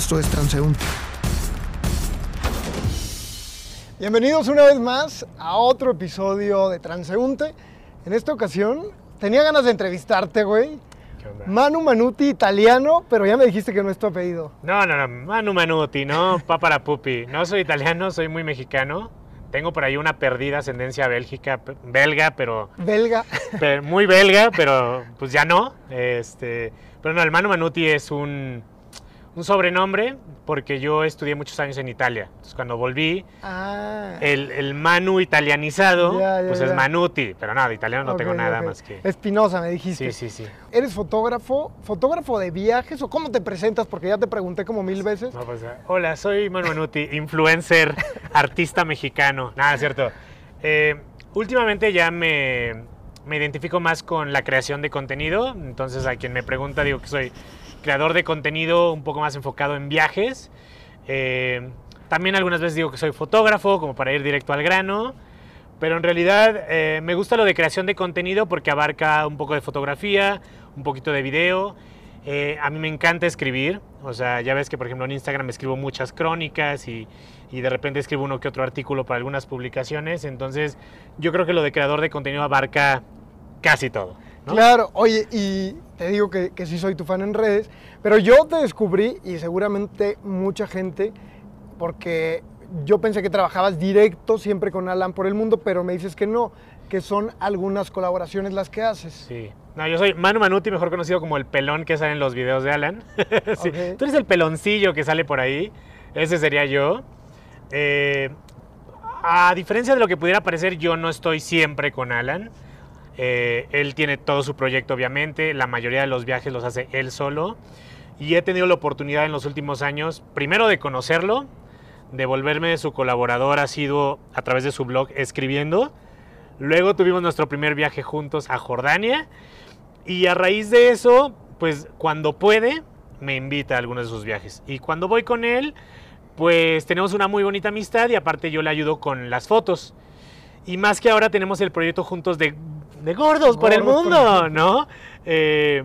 Esto es Transeúnte. Bienvenidos una vez más a otro episodio de Transeúnte. En esta ocasión tenía ganas de entrevistarte, güey. Manu Manuti, italiano, pero ya me dijiste que no es tu apellido. No, no, no, Manu Manuti, no, Papara Pupi. No soy italiano, soy muy mexicano. Tengo por ahí una perdida ascendencia bélgica, belga, pero, Belga. pero muy belga, pero pues ya no. Este, pero no, el Manu Manuti es un, un sobrenombre porque yo estudié muchos años en Italia. Entonces cuando volví, Ah. el, el Manu italianizado, Ya, ya, pues es. Manuti. Pero no, de italiano no tengo nada más que... Espinosa, me dijiste. Sí, sí, sí. ¿Eres fotógrafo? ¿Fotógrafo de viajes o cómo te presentas? Porque ya te pregunté como mil veces. No, pues, hola, soy Manu Manuti, influencer, artista mexicano. Nada, cierto. Eh, últimamente ya me, me identifico más con la creación de contenido. Entonces, a quien me pregunta, digo que soy creador de contenido un poco más enfocado en viajes. Eh, también algunas veces digo que soy fotógrafo, como para ir directo al grano. Pero en realidad eh, me gusta lo de creación de contenido porque abarca un poco de fotografía, un poquito de video. Eh, a mí me encanta escribir, o sea, ya ves que por ejemplo en Instagram escribo muchas crónicas y, y de repente escribo uno que otro artículo para algunas publicaciones, entonces yo creo que lo de creador de contenido abarca casi todo. ¿No? Claro, oye, y te digo que, que sí soy tu fan en redes, pero yo te descubrí y seguramente mucha gente, porque yo pensé que trabajabas directo siempre con Alan por el mundo, pero me dices que no, que son algunas colaboraciones las que haces. Sí. No, yo soy Manu Manuti, mejor conocido como el pelón que sale en los videos de Alan. Sí. Tú eres el peloncillo que sale por ahí. Ese sería yo. Eh, a diferencia de lo que pudiera parecer, yo no estoy siempre con Alan. Eh, él tiene todo su proyecto, obviamente. La mayoría de los viajes los hace él solo. Y he tenido la oportunidad en los últimos años, primero de conocerlo, de volverme su colaborador asiduo a través de su blog escribiendo. Luego tuvimos nuestro primer viaje juntos a Jordania. Y a raíz de eso, pues cuando puede, me invita a algunos de sus viajes. Y cuando voy con él, pues tenemos una muy bonita amistad y aparte yo le ayudo con las fotos. Y más que ahora tenemos el proyecto juntos de, de gordos por el Gordos por el mundo, mundo. ¿no? Eh,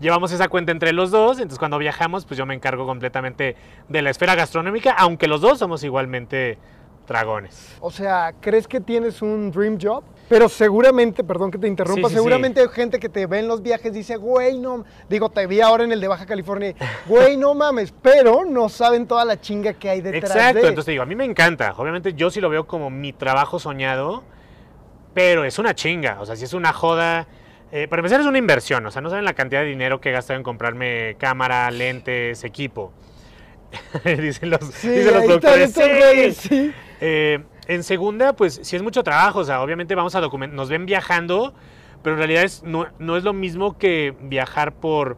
llevamos esa cuenta entre los dos, entonces cuando viajamos, pues yo me encargo completamente de la esfera gastronómica, aunque los dos somos igualmente dragones. O sea, ¿crees que tienes un dream job? Pero seguramente, perdón que te interrumpa, Sí, sí, seguramente hay gente que te ve en los viajes y dice, güey, no, digo, te vi ahora en el de Baja California, güey, no mames, pero no saben toda la chinga que hay detrás Exacto, de. entonces te digo, a mí me encanta. Obviamente yo sí lo veo como mi trabajo soñado, pero es una chinga. O sea, si es una joda. eh, para empezar, es una inversión. O sea, no saben la cantidad de dinero que he gastado en comprarme cámara, lentes, equipo. dicen los, Sí, dicen los productores. sí. Eh, en segunda, pues sí es mucho trabajo. O sea, obviamente vamos a documentar. Nos ven viajando, pero en realidad es, no, no es lo mismo que viajar por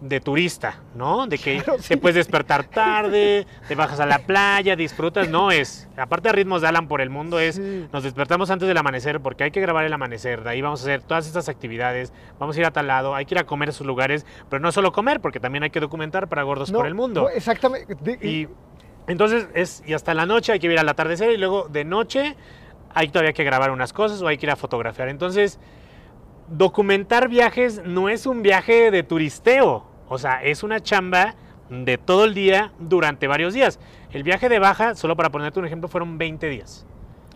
de turista, ¿no? De que Claro, te sí. puedes despertar tarde, te bajas a la playa, disfrutas, no es. Aparte de ritmos de Alan por el mundo es, Sí. nos despertamos antes del amanecer porque hay que grabar el amanecer, de ahí vamos a hacer todas estas actividades, vamos a ir a tal lado, hay que ir a comer a esos lugares, pero no solo comer, porque también hay que documentar para gordos No, por el mundo. no, exactamente. Y entonces es, y hasta la noche hay que ir al atardecer y luego de noche hay todavía que grabar unas cosas o hay que ir a fotografiar. Entonces, documentar viajes no es un viaje de turisteo, o sea, es una chamba de todo el día durante varios días. El viaje de baja, solo para ponerte un ejemplo, fueron 20 días.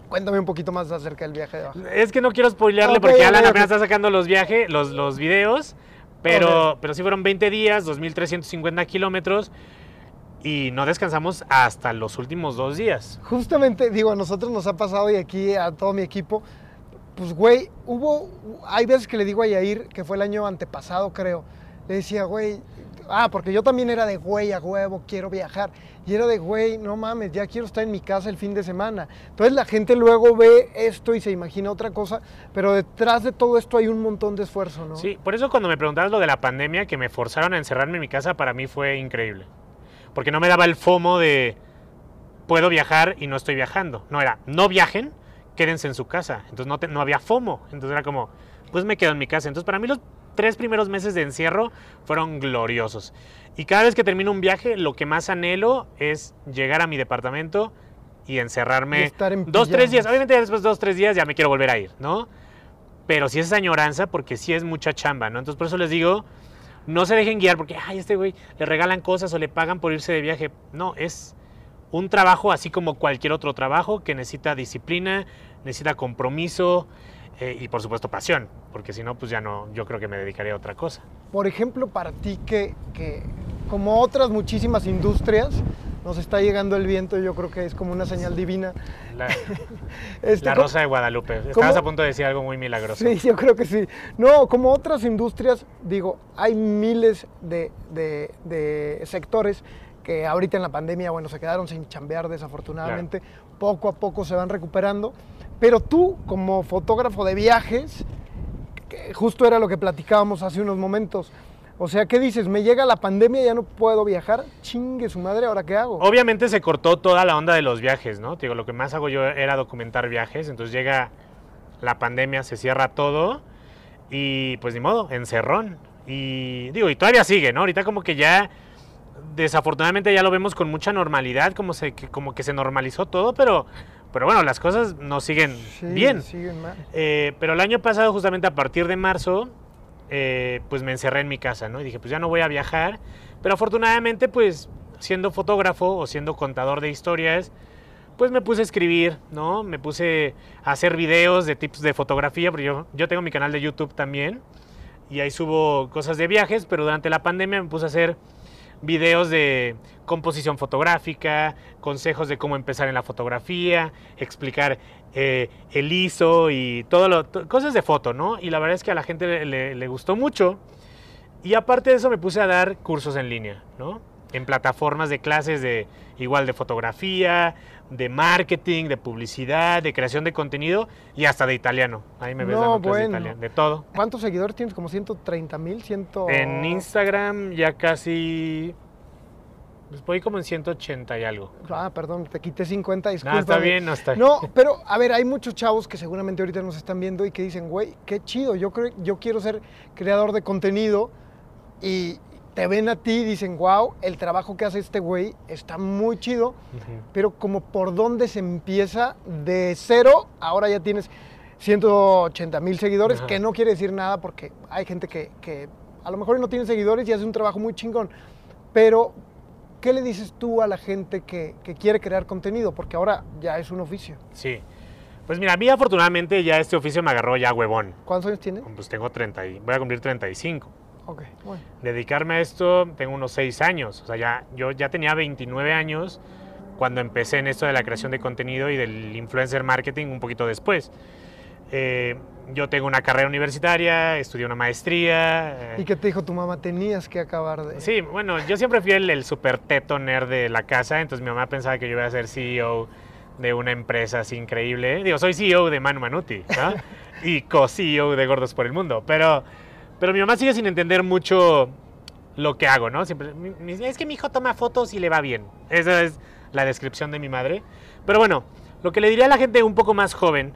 Cuéntame un poquito más acerca del viaje de Baja. Es que no quiero spoilearle Ok, porque Alan ok. apenas está sacando los viajes, los, los videos, pero, Ok. pero sí fueron 20 días, 2.350 kilómetros y no descansamos hasta los últimos dos días. Justamente, digo, a nosotros nos ha pasado y aquí a todo mi equipo, pues, güey, hubo, hay veces que le digo a Yair, que fue el año antepasado, creo, le decía, güey, ah, porque yo también era de, güey, a huevo, quiero viajar. Y era de, güey, no mames, ya quiero estar en mi casa el fin de semana. Entonces la gente luego ve esto y se imagina otra cosa, pero detrás de todo esto hay un montón de esfuerzo, ¿no? Sí, por eso cuando me preguntabas lo de la pandemia, que me forzaron a encerrarme en mi casa, para mí fue increíble. Porque no me daba el FOMO de puedo viajar y no estoy viajando. No era, no viajen, quédense en su casa. Entonces no, te- no había FOMO. Entonces era como, pues me quedo en mi casa. Entonces para mí los tres primeros meses de encierro fueron gloriosos. Y cada vez que termino un viaje, lo que más anhelo es llegar a mi departamento y encerrarme Y estar en dos, tres días. Obviamente después de dos, tres días ya me quiero volver a ir, ¿no? Pero sí es esa añoranza porque sí es mucha chamba, ¿no? Entonces por eso les digo, no se dejen guiar porque, ay, este güey le regalan cosas o le pagan por irse de viaje. No, es un trabajo así como cualquier otro trabajo que necesita disciplina, necesita compromiso eh, y por supuesto pasión, porque si no, pues ya no, yo creo que me dedicaría a otra cosa. Por ejemplo, para ti que, que como otras muchísimas industrias, nos está llegando el viento, yo creo que es como una señal divina. La, este, la Rosa de Guadalupe. Estabas a punto de decir algo muy milagroso. Sí, yo creo que sí. No, como otras industrias, digo, hay miles de, de, de sectores que ahorita en la pandemia, bueno, se quedaron sin chambear desafortunadamente, poco a poco se van recuperando, pero tú como fotógrafo de viajes, justo era lo que platicábamos hace unos momentos, o sea, ¿qué dices? Me llega la pandemia, ya no puedo viajar. Chingue su madre, ¿ahora qué hago? Obviamente se cortó toda la onda de los viajes, ¿no? Digo, lo que más hago yo era documentar viajes. Entonces llega la pandemia, se cierra todo y pues ni modo, encerrón. Y digo, y todavía sigue, ¿no? Ahorita como que ya desafortunadamente ya lo vemos con mucha normalidad, como, se, que, como que se normalizó todo, pero, pero bueno, las cosas no siguen bien. Siguen mal. Eh, pero el año pasado, justamente a partir de marzo, eh, pues me encerré en mi casa, ¿no? Y dije, pues ya no voy a viajar, pero afortunadamente, pues siendo fotógrafo o siendo contador de historias, pues me puse a escribir, ¿no? Me puse a hacer videos de tips de fotografía, porque yo, yo tengo mi canal de YouTube también, y ahí subo cosas de viajes, pero durante la pandemia me puse a hacer videos de composición fotográfica, consejos de cómo empezar en la fotografía, explicar eh, el ISO y todo lo, cosas de foto, ¿no? Y la verdad es que a la gente le, le, gustó mucho. Y aparte de eso me puse a dar cursos en línea, ¿no? En plataformas de clases de igual de fotografía, de marketing, de publicidad, de creación de contenido y hasta de italiano. Ahí me ves dando clases de italiano, de todo. ¿Cuántos seguidores tienes? ¿Como 130 mil? Ciento... En Instagram ya casi... Pues voy como en 180 y algo. Ah, perdón, te quité 50, disculpa. No, está bien, no está bien. No, pero a ver, hay muchos chavos que seguramente ahorita nos están viendo y que dicen, güey, qué chido, yo, creo, yo quiero ser creador de contenido y, te ven a ti y dicen, wow, el trabajo que hace este güey está muy chido, pero como por dónde se empieza de cero, ahora ya tienes 180 mil seguidores, que no quiere decir nada porque hay gente que, que, a lo mejor no tiene seguidores y hace un trabajo muy chingón, pero ¿qué le dices tú a la gente que, que quiere crear contenido? Porque ahora ya es un oficio. Sí. Pues mira, a mí afortunadamente ya este oficio me agarró ya huevón. ¿Cuántos años tienes? Pues tengo 30 y voy a cumplir 35. Ok, bueno. Dedicarme a esto, tengo unos 6 años. O sea, ya, yo ya tenía 29 años cuando empecé en esto de la creación de contenido y del influencer marketing un poquito después. Eh, yo tengo una carrera universitaria, estudié una maestría. ¿Y qué te dijo tu mamá? Tenías que acabar de... Sí, bueno, yo siempre fui el, el super teto nerd de la casa, entonces mi mamá pensaba que yo iba a ser CEO de una empresa así increíble. Digo, soy CEO de Manu Manuti, ¿no? y co-CEO de Gordos por el Mundo, pero pero mi mamá sigue sin entender mucho lo que hago, ¿no? Siempre, es que mi hijo toma fotos y le va bien. Esa es la descripción de mi madre. Pero bueno, lo que le diría a la gente un poco más joven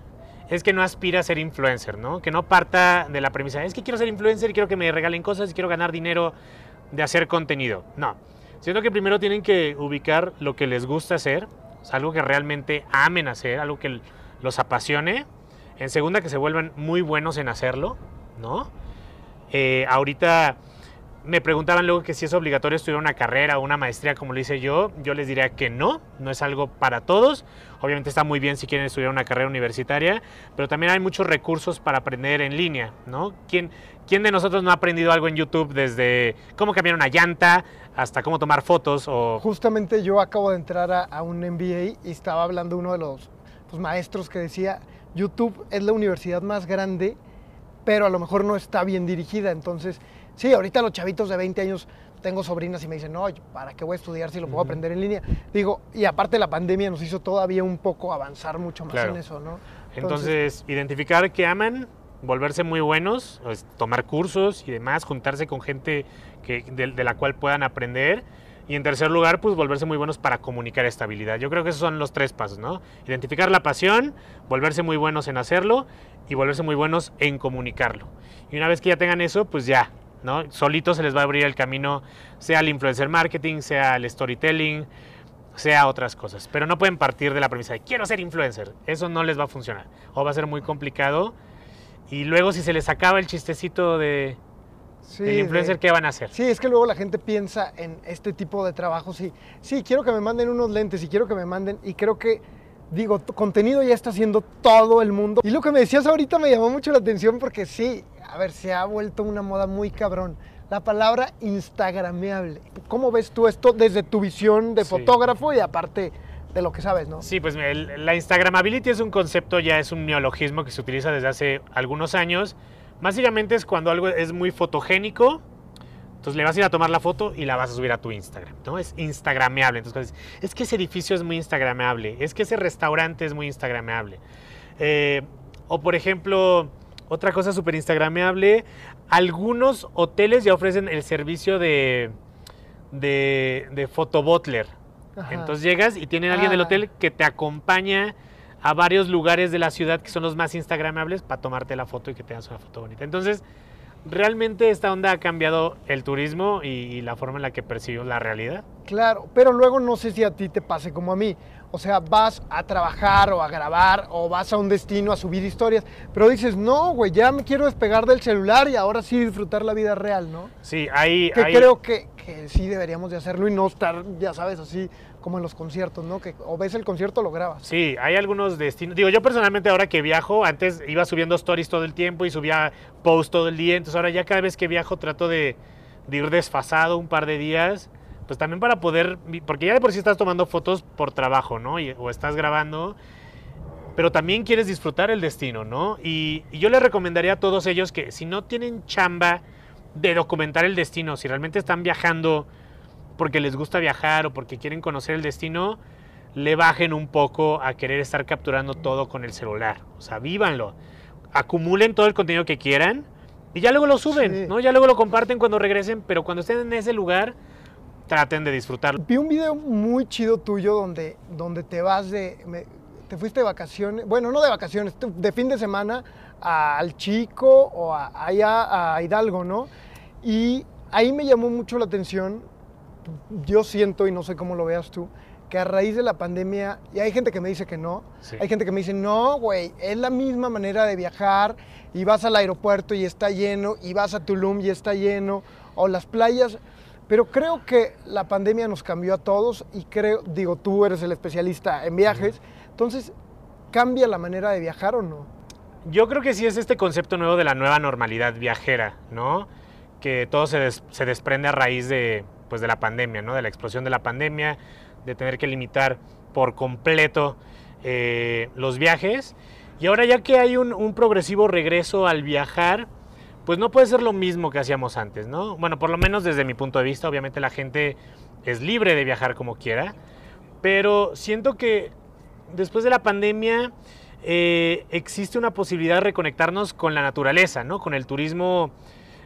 es que no aspira a ser influencer, ¿no? Que no parta de la premisa, es que quiero ser influencer y quiero que me regalen cosas y quiero ganar dinero de hacer contenido. No. Siento que primero tienen que ubicar lo que les gusta hacer, algo que realmente amen hacer, algo que los apasione. En segunda, que se vuelvan muy buenos en hacerlo, ¿no? Eh, ahorita me preguntaban luego que si es obligatorio estudiar una carrera o una maestría como lo hice yo, yo les diría que no, no es algo para todos. Obviamente está muy bien si quieren estudiar una carrera universitaria, pero también hay muchos recursos para aprender en línea, ¿no? ¿Quién, quién de nosotros no ha aprendido algo en YouTube desde cómo cambiar una llanta hasta cómo tomar fotos? O... Justamente yo acabo de entrar a, un MBA y estaba hablando uno de los pues, maestros que decía, YouTube es la universidad más grande pero a lo mejor no está bien dirigida. Entonces, sí, ahorita los chavitos de 20 años, tengo sobrinas y me dicen, no, ¿para qué voy a estudiar si lo puedo aprender en línea? Digo, y aparte la pandemia nos hizo todavía un poco avanzar mucho más en eso, ¿no? Entonces, identificar que aman, volverse muy buenos, tomar cursos y demás, juntarse con gente que, de, la cual puedan aprender. Y en tercer lugar, pues volverse muy buenos para comunicar estabilidad. Yo creo que esos son los tres pasos, ¿no? Identificar la pasión, volverse muy buenos en hacerlo y volverse muy buenos en comunicarlo. Y una vez que ya tengan eso, pues ya, ¿no? Solito se les va a abrir el camino, sea el influencer marketing, sea el storytelling, sea otras cosas. Pero no pueden partir de la premisa de quiero ser influencer. Eso no les va a funcionar. O va a ser muy complicado. Y luego si se les acaba el chistecito de, Sí, el influencer, de- ¿qué van a hacer? Sí, es que luego la gente piensa en este tipo de trabajos y sí, quiero que me manden unos lentes y quiero que me manden y creo que, digo, contenido ya está haciendo todo el mundo. Y lo que me decías ahorita me llamó mucho la atención porque sí, a ver, se ha vuelto una moda muy cabrón. La palabra instagrameable. ¿Cómo ves tú esto desde tu visión de Sí. fotógrafo y aparte de lo que sabes, no? Sí, pues el- la Instagramability es un concepto, ya es un neologismo que se utiliza desde hace algunos años. Básicamente es cuando algo es muy fotogénico, entonces le vas a ir a tomar la foto y la vas a subir a tu Instagram, ¿no? Es instagrameable. Entonces, es que ese edificio es muy instagrameable, es que ese restaurante es muy instagrameable. Eh, o por ejemplo, otra cosa súper instagrameable, algunos hoteles ya ofrecen el servicio de, de, de. Entonces llegas y tienen a alguien del Ah. hotel que te acompaña a varios lugares de la ciudad que son los más instagramables para tomarte la foto y que tengas una foto bonita. Entonces, realmente esta onda ha cambiado el turismo y, y la forma en la que percibimos la realidad. Claro, pero luego no sé si a ti te pase como a mí. O sea, vas a trabajar o a grabar o vas a un destino a subir historias, pero dices, no, güey, ya me quiero despegar del celular y ahora sí disfrutar la vida real, ¿no? Sí, hay... Que creo que, que sí deberíamos de hacerlo y no estar, ya sabes, así como en los conciertos, ¿no? Que o ves el concierto lo grabas. Sí, hay algunos destinos. Digo, yo personalmente ahora que viajo, antes iba subiendo stories todo el tiempo y subía posts todo el día. Entonces ahora ya cada vez que viajo trato de, de ir desfasado un par de días. Pues también para poder, porque ya de por sí estás tomando fotos por trabajo, ¿no? O estás grabando, pero también quieres disfrutar el destino, ¿no? Y, y yo les recomendaría a todos ellos que si no tienen chamba de documentar el destino, si realmente están viajando porque les gusta viajar o porque quieren conocer el destino, le bajen un poco a querer estar capturando todo con el celular. O sea, vívanlo. Acumulen todo el contenido que quieran y ya luego lo suben, Sí. ¿no? Ya luego lo comparten cuando regresen, pero cuando estén en ese lugar, traten de disfrutarlo. Vi un video muy chido tuyo donde, donde te vas de. me- te fuiste de vacaciones, bueno, no de vacaciones, de fin de semana al Chico o a- allá a Hidalgo, ¿no? Y ahí me llamó mucho la atención. Yo siento, y no sé cómo lo veas tú, que a raíz de la pandemia, y hay gente que me dice que no, Sí. hay gente que me dice, no, güey, es la misma manera de viajar, y vas al aeropuerto y está lleno, y vas a Tulum y está lleno, o las playas. Pero creo que la pandemia nos cambió a todos y creo, digo, tú eres el especialista en viajes, entonces, ¿cambia la manera de viajar o no? Yo creo que sí es este concepto nuevo de la nueva normalidad viajera, ¿no? Que todo se, des- se desprende a raíz de, pues, de la pandemia, ¿no? De la explosión de la pandemia, de tener que limitar por completo eh, los viajes. Y ahora ya que hay un, progresivo regreso al viajar, pues no puede ser lo mismo que hacíamos antes, ¿no? Bueno, por lo menos desde mi punto de vista, obviamente la gente es libre de viajar como quiera, pero siento que después de la pandemia eh, existe una posibilidad de reconectarnos con la naturaleza, ¿no? Con el turismo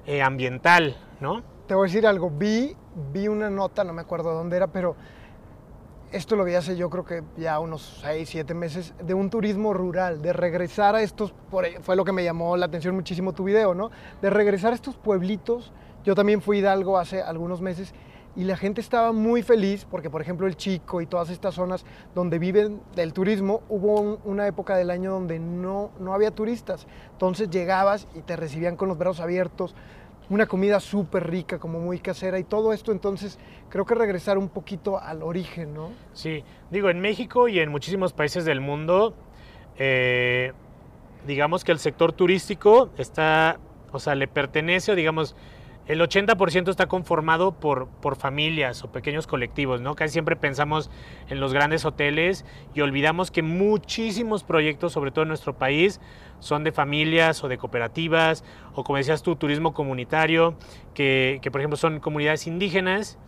eh, ambiental, ¿no? Te voy a decir algo, vi, vi una nota, no me acuerdo dónde era, pero esto lo vi hace yo creo que ya unos 6, 7 meses, de un turismo rural, de regresar a estos, fue lo que me llamó la atención muchísimo tu video, ¿no? De regresar a estos pueblitos. Yo también fui a Hidalgo hace algunos meses y la gente estaba muy feliz porque, por ejemplo, el Chico y todas estas zonas donde viven del turismo, hubo un- una época del año donde no, no había turistas. Entonces llegabas y te recibían con los brazos abiertos, una comida súper rica, como muy casera y todo esto. Entonces creo que regresar un poquito al origen, ¿no? Sí, digo, en México y en muchísimos países del mundo, eh, digamos que el sector turístico está, o sea, le pertenece, o digamos, el 80% está conformado por, por familias o pequeños colectivos, ¿no? Casi siempre pensamos en los grandes hoteles y olvidamos que muchísimos proyectos, sobre todo en nuestro país, son de familias o de cooperativas, o como decías tú, turismo comunitario, que, que por ejemplo son comunidades indígenas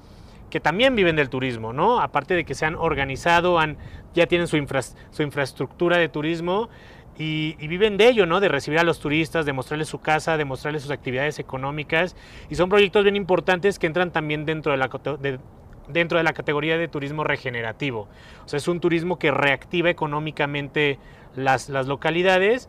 que también viven del turismo, ¿no? Aparte de que se han organizado, han, ya tienen su, infra- su infraestructura de turismo y, viven de ello, ¿no? De recibir a los turistas, de mostrarles su casa, de mostrarles sus actividades económicas. Y son proyectos bien importantes que entran también dentro de la, dentro de la categoría de turismo regenerativo. O sea, es un turismo que reactiva económicamente las, las localidades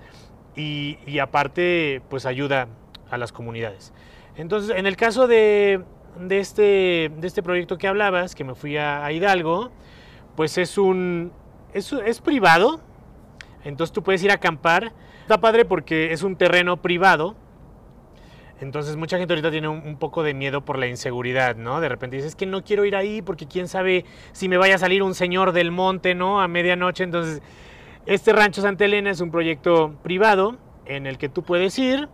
y, y aparte, pues ayuda a las comunidades. Entonces, en el caso de, de este, de este proyecto que hablabas, que me fui a, a Hidalgo, pues es un. Es, es privado. Entonces tú puedes ir a acampar. Está padre porque es un terreno privado. Entonces mucha gente ahorita tiene un, poco de miedo por la inseguridad, ¿no? De repente dices, es que no quiero ir ahí porque quién sabe si me vaya a salir un señor del monte, ¿no? A medianoche. Entonces, este Rancho Santa Elena es un proyecto privado en el que tú puedes ir,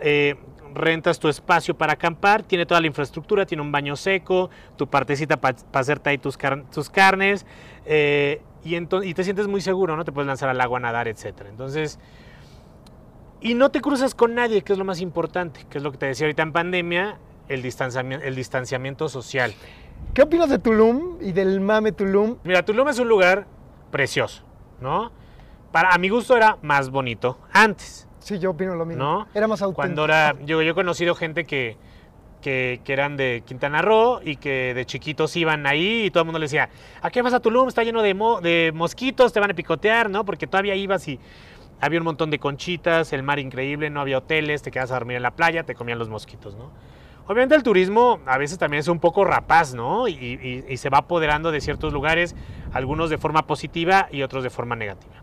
eh, rentas tu espacio para acampar, tiene toda la infraestructura, tiene un baño seco, tu partecita para hacerte ahí tus, tus carnes, eh, y, y te sientes muy seguro, ¿no? Te puedes lanzar al agua a nadar, etc. Entonces, y no te cruzas con nadie, que es lo más importante, que es lo que te decía ahorita en pandemia, el distanciamiento, el distanciamiento social. ¿Qué opinas de Tulum y del mame Tulum? Mira, Tulum es un lugar precioso, ¿no? Para, a mi gusto era más bonito antes. Sí, yo opino lo mismo. ¿No? Era más auténtico. Cuando era, yo, yo he conocido gente que, que, eran de Quintana Roo y que de chiquitos iban ahí y todo el mundo le decía, ¿a qué vas a Tulum? Está lleno de, mo- de mosquitos, te van a picotear, ¿no? Porque todavía ibas y había un montón de conchitas, el mar increíble, no había hoteles, te quedas a dormir en la playa, te comían los mosquitos, ¿no? Obviamente el turismo a veces también es un poco rapaz, ¿no? Y se va apoderando de ciertos lugares, algunos de forma positiva y otros de forma negativa.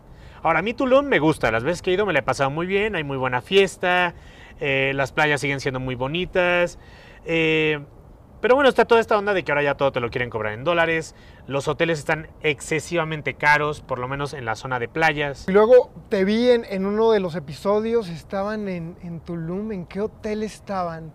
Ahora, a mí Tulum me gusta, las veces que he ido me la he pasado muy bien, hay muy buena fiesta, eh, las playas siguen siendo muy bonitas, eh, pero bueno, está toda esta onda de que ahora ya todo te lo quieren cobrar en dólares, los hoteles están excesivamente caros, por lo menos en la zona de playas. Y luego te vi en, uno de los episodios, estaban en, en Tulum. ¿En qué hotel estaban?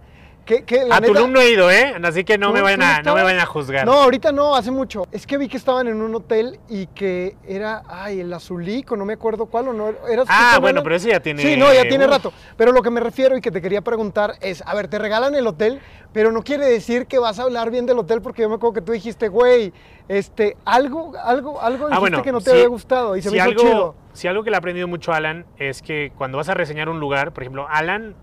¿Qué, qué, la A neta- Tulum no he ido, ¿eh? Así que no, ¿Tú- me, vayan a, no me vayan a juzgar. No, ahorita no, hace mucho. Es que vi que estaban en un hotel y que era, ay, el Azulico, no me acuerdo cuál o no. Era ah, bueno, pero ese ya tiene... Sí, no, ya tiene Uf. rato. Pero lo que me refiero y que te quería preguntar es, a ver, te regalan el hotel, pero no quiere decir que vas a hablar bien del hotel porque yo me acuerdo que tú dijiste, güey, este, algo, algo, algo dijiste Ah, bueno, que no te si- había gustado y se si me hizo algo, chido. Si algo que le ha aprendido mucho Alan es que cuando vas a reseñar un lugar, por ejemplo, Alan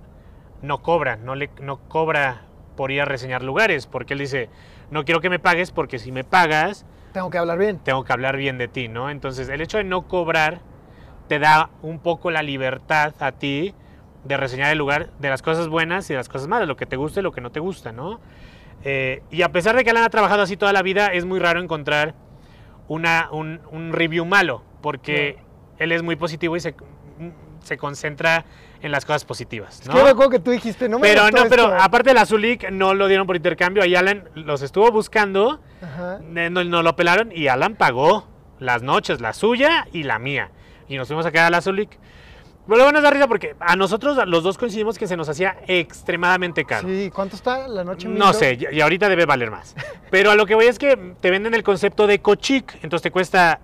no cobra, no, le, no cobra por ir a reseñar lugares, porque él dice, no quiero que me pagues porque si me pagas, Tengo que hablar bien. tengo que hablar bien de ti, ¿no? Entonces, el hecho de no cobrar te da un poco la libertad a ti de reseñar el lugar de las cosas buenas y de las cosas malas, lo que te gusta y lo que no te gusta, ¿no? Eh, y a pesar de que Alan ha trabajado así toda la vida, es muy raro encontrar una, un, un review malo, porque él es muy positivo y se, se concentra en las cosas positivas, Es ¿no? que yo me acuerdo que tú dijiste, no me Pero no, pero esto". aparte de la Zulik no lo dieron por intercambio, ahí Alan los estuvo buscando, Ajá. no, no lo pelaron y Alan pagó las noches, la suya y la mía. Y nos fuimos a quedar a la Zulik. Pero luego nos da risa porque a nosotros los dos coincidimos que se nos hacía extremadamente caro. Sí, ¿cuánto está la noche? No mil sé, y y ahorita debe valer más. Pero a lo que voy es que te venden el concepto de cochic, entonces te cuesta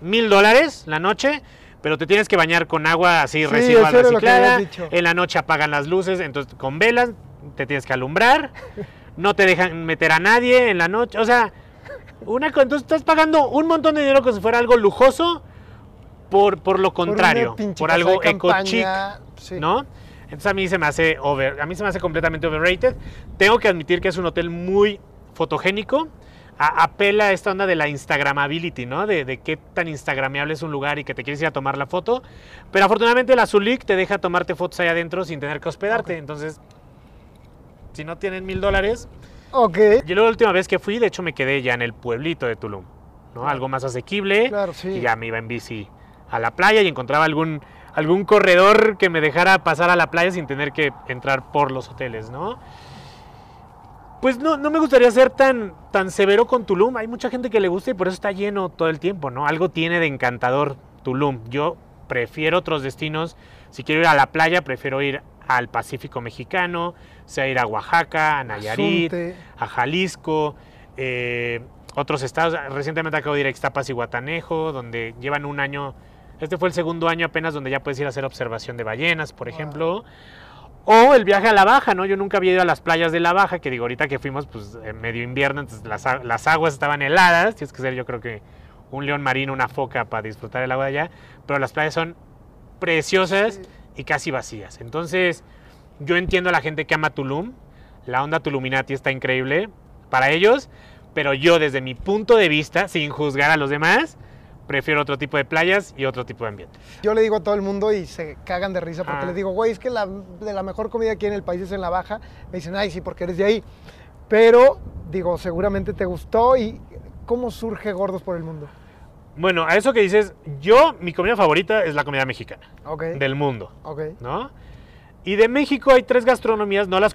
mil dólares la noche, pero te tienes que bañar con agua así Sí, residual reciclada. En la noche apagan las luces, entonces con velas te tienes que alumbrar. No te dejan meter a nadie en la noche. O sea, una, entonces estás pagando un montón de dinero como si fuera algo lujoso por, por lo contrario, por algo eco chic. sí. ¿no? Entonces a mí se me hace over, a mí se me hace completamente overrated. Tengo que admitir que es un hotel muy fotogénico. A- apela a esta onda de la instagramability, ¿no? De, de qué tan instagrameable es un lugar y que te quieres ir a tomar la foto. Pero afortunadamente la Zulik te deja tomarte fotos ahí adentro sin tener que hospedarte. Ok. Entonces, si no tienen mil dólares. Ok, Yo la última vez que fui, de hecho, me quedé ya en el pueblito de Tulum, ¿no? Algo más asequible. claro, sí. Y ya me iba en bici a la playa y encontraba algún, algún corredor que me dejara pasar a la playa sin tener que entrar por los hoteles, ¿no? Pues no, no me gustaría ser tan, tan severo con Tulum. Hay mucha gente que le gusta y por eso está lleno todo el tiempo, ¿no? Algo tiene de encantador Tulum. Yo prefiero otros destinos. Si quiero ir a la playa, prefiero ir al Pacífico mexicano, sea ir a Oaxaca, a Nayarit, Asunte. a Jalisco, eh, otros estados. Recientemente acabo de ir a Ixtapas y Guatanejo, donde llevan un año. Este fue el segundo año apenas donde ya puedes ir a hacer observación de ballenas, por Wow. ejemplo. O el viaje a la Baja, ¿no? Yo nunca había ido a las playas de la Baja, que digo, ahorita que fuimos, pues en medio invierno, entonces las, las aguas estaban heladas. Tienes que ser, yo creo que un león marino, una foca para disfrutar el agua de allá. Pero las playas son preciosas Sí. y casi vacías. Entonces, yo entiendo a la gente que ama Tulum. La onda Tuluminati está increíble para ellos, pero yo desde mi punto de vista, sin juzgar a los demás, prefiero otro tipo de playas y otro tipo de ambiente. Yo le digo a todo el mundo y se cagan de risa porque Ah. les digo, güey, es que la, de la mejor comida aquí en el país es en la baja. Me dicen, ay, sí, porque eres de ahí. Pero, digo, seguramente te gustó y cómo surge Gordos por el Mundo. Bueno, a eso que dices, yo, mi comida favorita es la comida mexicana, Ok. del mundo, Ok. ¿no? Y de México hay tres gastronomías, no las,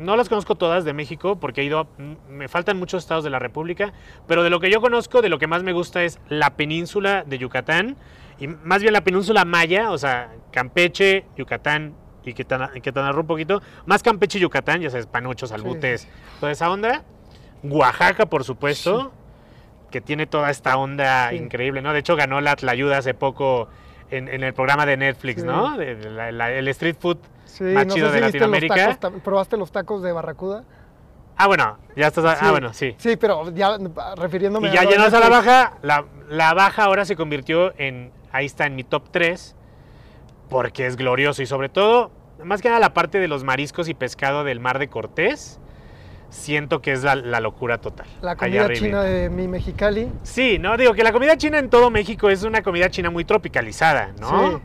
no las conozco todas de México porque he ido, a- me faltan muchos estados de la República, pero de lo que yo conozco, de lo que más me gusta es la península de Yucatán, y más bien la península maya, o sea, Campeche, Yucatán y Quintana Roo un poquito, más Campeche y Yucatán, ya sabes, panuchos, albutes, toda esa onda. Oaxaca, por supuesto, que tiene toda esta onda Sí. increíble, ¿no? De hecho, ganó la Tlayuda hace poco en, en el programa de Netflix, Sí. ¿no? De- de la- la- el street food Sí, más no chido sé de si los Latinoamérica. tacos, tam- ¿Probaste los tacos de Barracuda? Ah, bueno, ya estás. Sí. Ah, bueno, sí. Sí, pero ya refiriéndome Y ya lo de llenos a la baja. La, la baja ahora se convirtió en. Ahí está en mi top 3. Porque es glorioso. Y sobre todo, más que nada la parte de los mariscos y pescado del mar de Cortés. Siento que es la, la locura total. La comida china de mi Mexicali. Sí, no, digo que la comida china en todo México es una comida china muy tropicalizada, ¿no? Sí.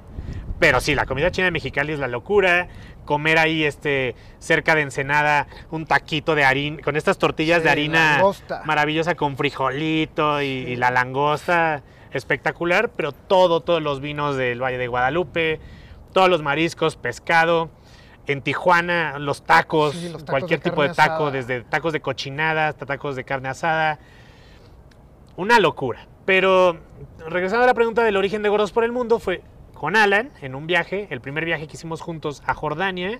Pero sí, la comida china de Mexicali es la locura. Comer ahí este cerca de Ensenada un taquito de harina, con estas tortillas Sí, de harina langosta. maravillosa con frijolito y, y la langosta espectacular, pero todo, todos los vinos del Valle de Guadalupe, todos los mariscos, pescado. En Tijuana, los tacos, Sí, los tacos cualquier de tipo de taco, asada. desde tacos de cochinada hasta tacos de carne asada. Una locura. Pero regresando a la pregunta del origen de Gordos por el Mundo, fue con Alan en un viaje, el primer viaje que hicimos juntos a Jordania.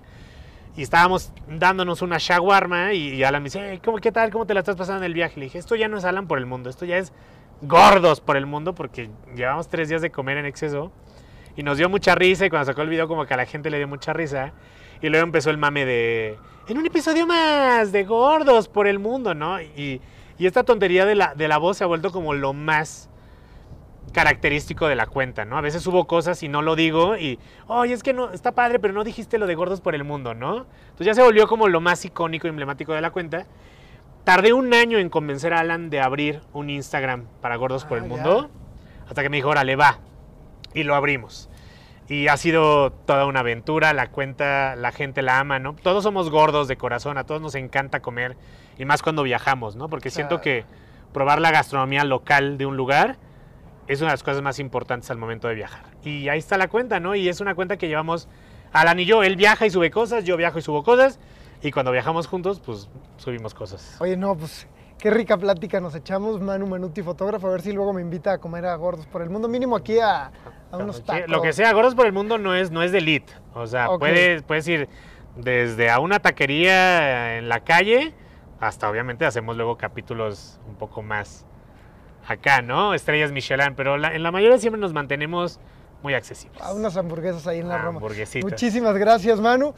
Y estábamos dándonos una shawarma y, Alan me dice, "Hey, ¿cómo, ¿qué tal? ¿Cómo te la estás pasando en el viaje? Le dije, esto ya no es Alan por el mundo, esto ya es gordos por el mundo porque llevamos tres días de comer en exceso. Y nos dio mucha risa y cuando sacó el video como que a la gente le dio mucha risa. Y luego empezó el mame de, en un episodio más de gordos por el mundo, ¿no? Y, y esta tontería de la, de la voz se ha vuelto como lo más característico de la cuenta, ¿no? A veces subo cosas y no lo digo y, oye, es que no, está padre, pero no dijiste lo de gordos por el mundo, ¿no? Entonces ya se volvió como lo más icónico y emblemático de la cuenta. Tardé un año en convencer a Alan de abrir un Instagram para gordos por Ah, el ya. mundo, hasta que me dijo, órale, va. Y lo abrimos. Y ha sido toda una aventura, la cuenta, la gente la ama, ¿no? Todos somos gordos de corazón, a todos nos encanta comer, y más cuando viajamos, ¿no? Porque siento que probar la gastronomía local de un lugar es una de las cosas más importantes al momento de viajar. Y ahí está la cuenta, ¿no? Y es una cuenta que llevamos Alan y yo. Él viaja y sube cosas, yo viajo y subo cosas. Y cuando viajamos juntos, pues subimos cosas. Oye, no, pues qué rica plática nos echamos. Manu Manuti, fotógrafo, a ver si luego me invita a comer a Gordos por el Mundo. Mínimo aquí a, a unos tacos. Lo que sea, Gordos por el Mundo no es, no es de elite. O sea, puedes, puedes ir desde a una taquería en la calle hasta obviamente hacemos luego capítulos un poco más acá, ¿no? Estrellas Michelin, pero la- en la mayoría siempre nos mantenemos muy accesibles. A unas hamburguesas ahí en la Roma. Hamburguesitas. Muchísimas gracias, Manu.